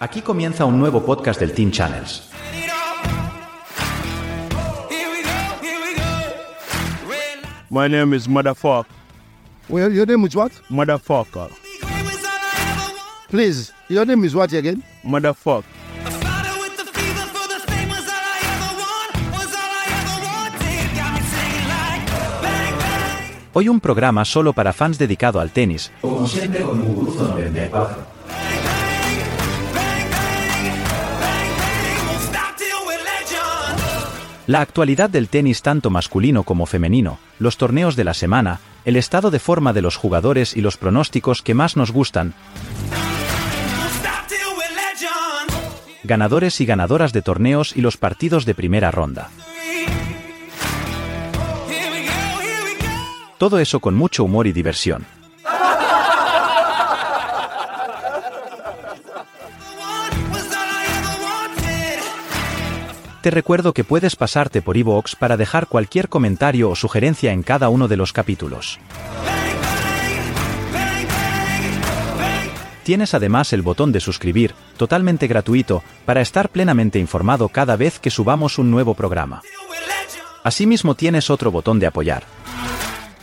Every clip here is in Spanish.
Aquí comienza un nuevo podcast del Teen Channels. My name is Motherfucker. Well, your name is what? Motherfucker. Please, your name is what again? Motherfucker. Hoy un programa solo para fans dedicado al tenis. Como siempre con un gusto 94. La actualidad del tenis tanto masculino como femenino, los torneos de la semana, el estado de forma de los jugadores y los pronósticos que más nos gustan. Ganadores y ganadoras de torneos y los partidos de primera ronda. Todo eso con mucho humor y diversión. Te recuerdo que puedes pasarte por iVoox para dejar cualquier comentario o sugerencia en cada uno de los capítulos. Tienes además el botón de suscribir, totalmente gratuito, para estar plenamente informado cada vez que subamos un nuevo programa. Asimismo tienes otro botón de apoyar.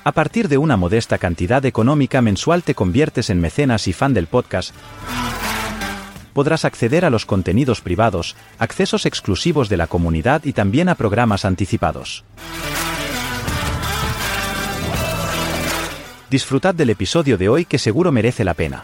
A partir de una modesta cantidad económica mensual te conviertes en mecenas y fan del podcast podrás acceder a los contenidos privados, accesos exclusivos de la comunidad y también a programas anticipados. Disfrutad del episodio de hoy que seguro merece la pena.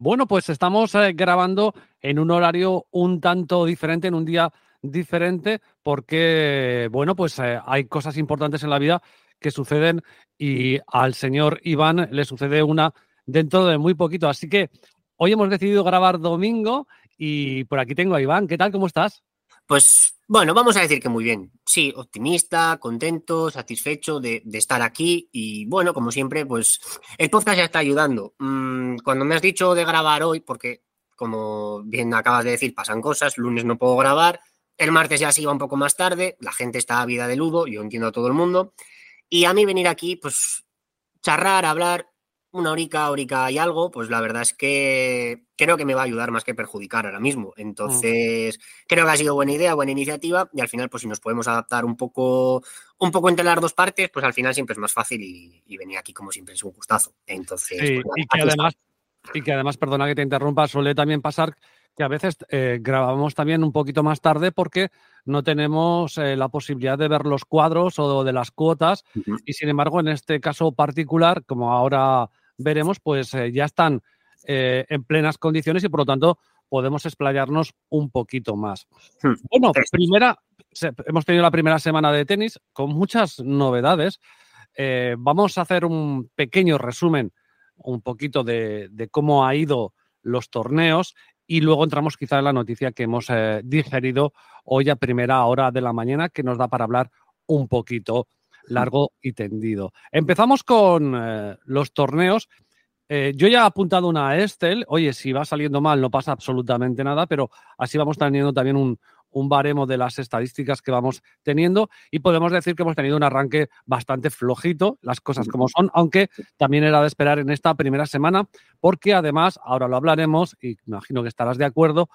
Bueno, pues estamos eh, grabando en un horario un tanto diferente, en un día diferente, porque, bueno, pues eh, hay cosas importantes en la vida que suceden y al señor Iván le sucede una dentro de muy poquito. Así que hoy hemos decidido grabar domingo y por aquí tengo a Iván. ¿Qué tal? ¿Cómo estás? Pues bueno, vamos a decir que muy bien. Sí, optimista, contento, satisfecho de, estar aquí y bueno, como siempre, pues el podcast ya está ayudando. Mm, cuando me has dicho de grabar hoy, porque como bien acabas de decir, pasan cosas, lunes no puedo grabar, el martes ya se iba un poco más tarde, la gente está a vida de ludo, yo entiendo a todo el mundo, y a mí venir aquí, pues charrar, hablar, una horica, horica y algo, pues la verdad es que creo que me va a ayudar más que perjudicar ahora mismo. Mm. Entonces, creo que ha sido buena idea, buena iniciativa y al final, pues si nos podemos adaptar un poco, un poco entre las dos partes, pues al final siempre es más fácil y, venir aquí como siempre es un gustazo. Entonces, pues y, que además, y que además, perdona que te interrumpa, suele también pasar que a veces eh, grabamos también un poquito más tarde porque no tenemos eh, la posibilidad de ver los cuadros o de las cuotas y sin embargo en este caso particular, como ahora veremos, pues eh, ya están en plenas condiciones y por lo tanto podemos explayarnos un poquito más. Hmm. Bueno, primera, hemos tenido la primera semana de tenis con muchas novedades. vamos a hacer un pequeño resumen un poquito de, de cómo ha ido los torneos y luego entramos quizá en la noticia que hemos eh, digerido hoy a primera hora de la mañana, que nos da para hablar un poquito largo y tendido. Empezamos con eh, los torneos. Eh, yo ya he apuntado una a Estel. Oye, si va saliendo mal no pasa absolutamente nada, pero así vamos teniendo también un, un baremo de las estadísticas que vamos teniendo y podemos decir que hemos tenido un arranque bastante flojito, las cosas como son, aunque también era de esperar en esta primera semana, porque además, ahora lo hablaremos y imagino que estarás de acuerdo,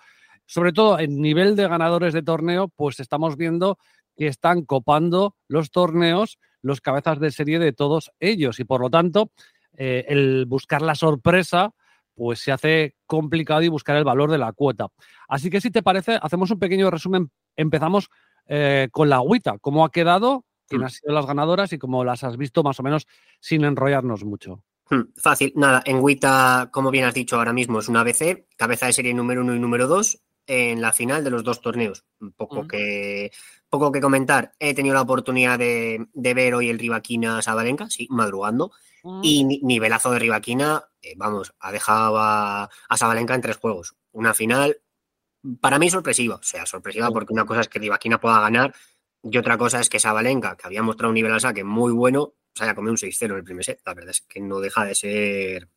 sobre todo en nivel de ganadores de torneo, pues estamos viendo que están copando los torneos los cabezas de serie de todos ellos y por lo tanto eh, el buscar la sorpresa pues se hace complicado y buscar el valor de la cuota. Así que si te parece, hacemos un pequeño resumen. Empezamos eh, con la agüita, cómo ha quedado, quién mm. han sido las ganadoras y cómo las has visto más o menos sin enrollarnos mucho. Hmm, fácil, nada, en Wita, como bien has dicho ahora mismo, es una ABC, cabeza de serie número uno y número dos en la final de los dos torneos. Un poco, mm. que, poco que comentar. He tenido la oportunidad de, ver hoy el Rivaquina Sabalenka, sí, madrugando. Mm. Y nivelazo de Rivaquina, eh, vamos, ha dejado a, Sabalenka en tres juegos. Una final, para mí sorpresiva, o sea, sorpresiva porque una cosa es que Rivaquina pueda ganar y otra cosa es que Sabalenka, que había mostrado un nivel al saque muy bueno, se haya comido un 6-0 en el primer set. La verdad es que no deja de ser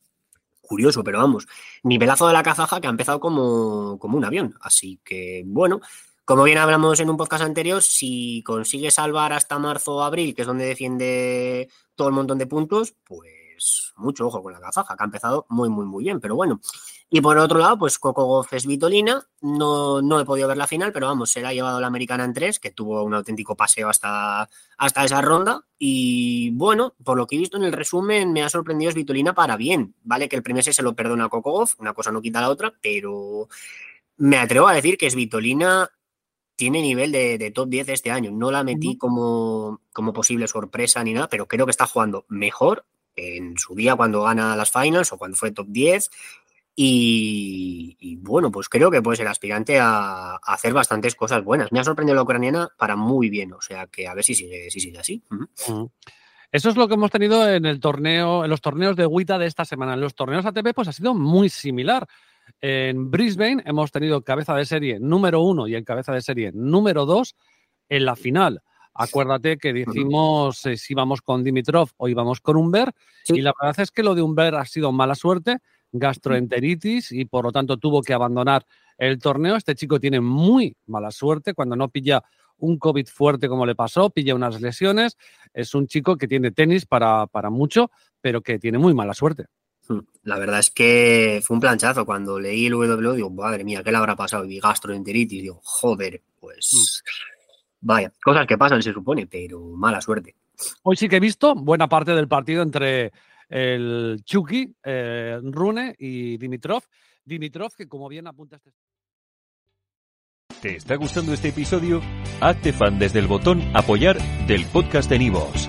curioso, pero vamos, nivelazo de la cazaja que ha empezado como, como un avión. Así que, bueno, como bien hablamos en un podcast anterior, si consigue salvar hasta marzo o abril, que es donde defiende todo el montón de puntos, pues mucho ojo con la cazaja, que ha empezado muy, muy, muy bien. Pero bueno, y por otro lado, pues Coco Goff es Vitolina. No, no he podido ver la final, pero vamos, se la ha llevado la americana en tres, que tuvo un auténtico paseo hasta, hasta esa ronda. Y bueno, por lo que he visto en el resumen, me ha sorprendido es Vitolina para bien. Vale que el primer set se lo perdona a Coco Goff, una cosa no quita la otra, pero me atrevo a decir que es Vitolina tiene nivel de, top 10 este año. No la metí como, como posible sorpresa ni nada, pero creo que está jugando mejor en su día cuando gana las finals o cuando fue top 10 y, bueno, pues creo que puede ser aspirante a, hacer bastantes cosas buenas. Me ha sorprendido la ucraniana para muy bien, o sea que a ver si sigue, si sigue así. Eso es lo que hemos tenido en el torneo, en los torneos de WITA de esta semana. En los torneos ATP, pues ha sido muy similar. En Brisbane hemos tenido cabeza de serie número uno y el cabeza de serie número dos en la final. Acuérdate que dijimos eh, si íbamos con Dimitrov o íbamos con Humber. Y la verdad es que lo de Humber ha sido mala suerte gastroenteritis y por lo tanto tuvo que abandonar el torneo. Este chico tiene muy mala suerte cuando no pilla un COVID fuerte como le pasó, pilla unas lesiones. Es un chico que tiene tenis para, para mucho, pero que tiene muy mala suerte. Hmm. La verdad es que fue un planchazo. Cuando leí el W, digo, madre mía, ¿qué le habrá pasado? Y gastroenteritis, digo, joder, pues hmm. vaya, cosas que pasan, se supone, pero mala suerte. Hoy sí que he visto buena parte del partido entre el Chucky, eh, Rune y Dimitrov. Dimitrov, que como bien apunta este... ¿Te está gustando este episodio? Hazte fan desde el botón Apoyar del podcast de Nivos.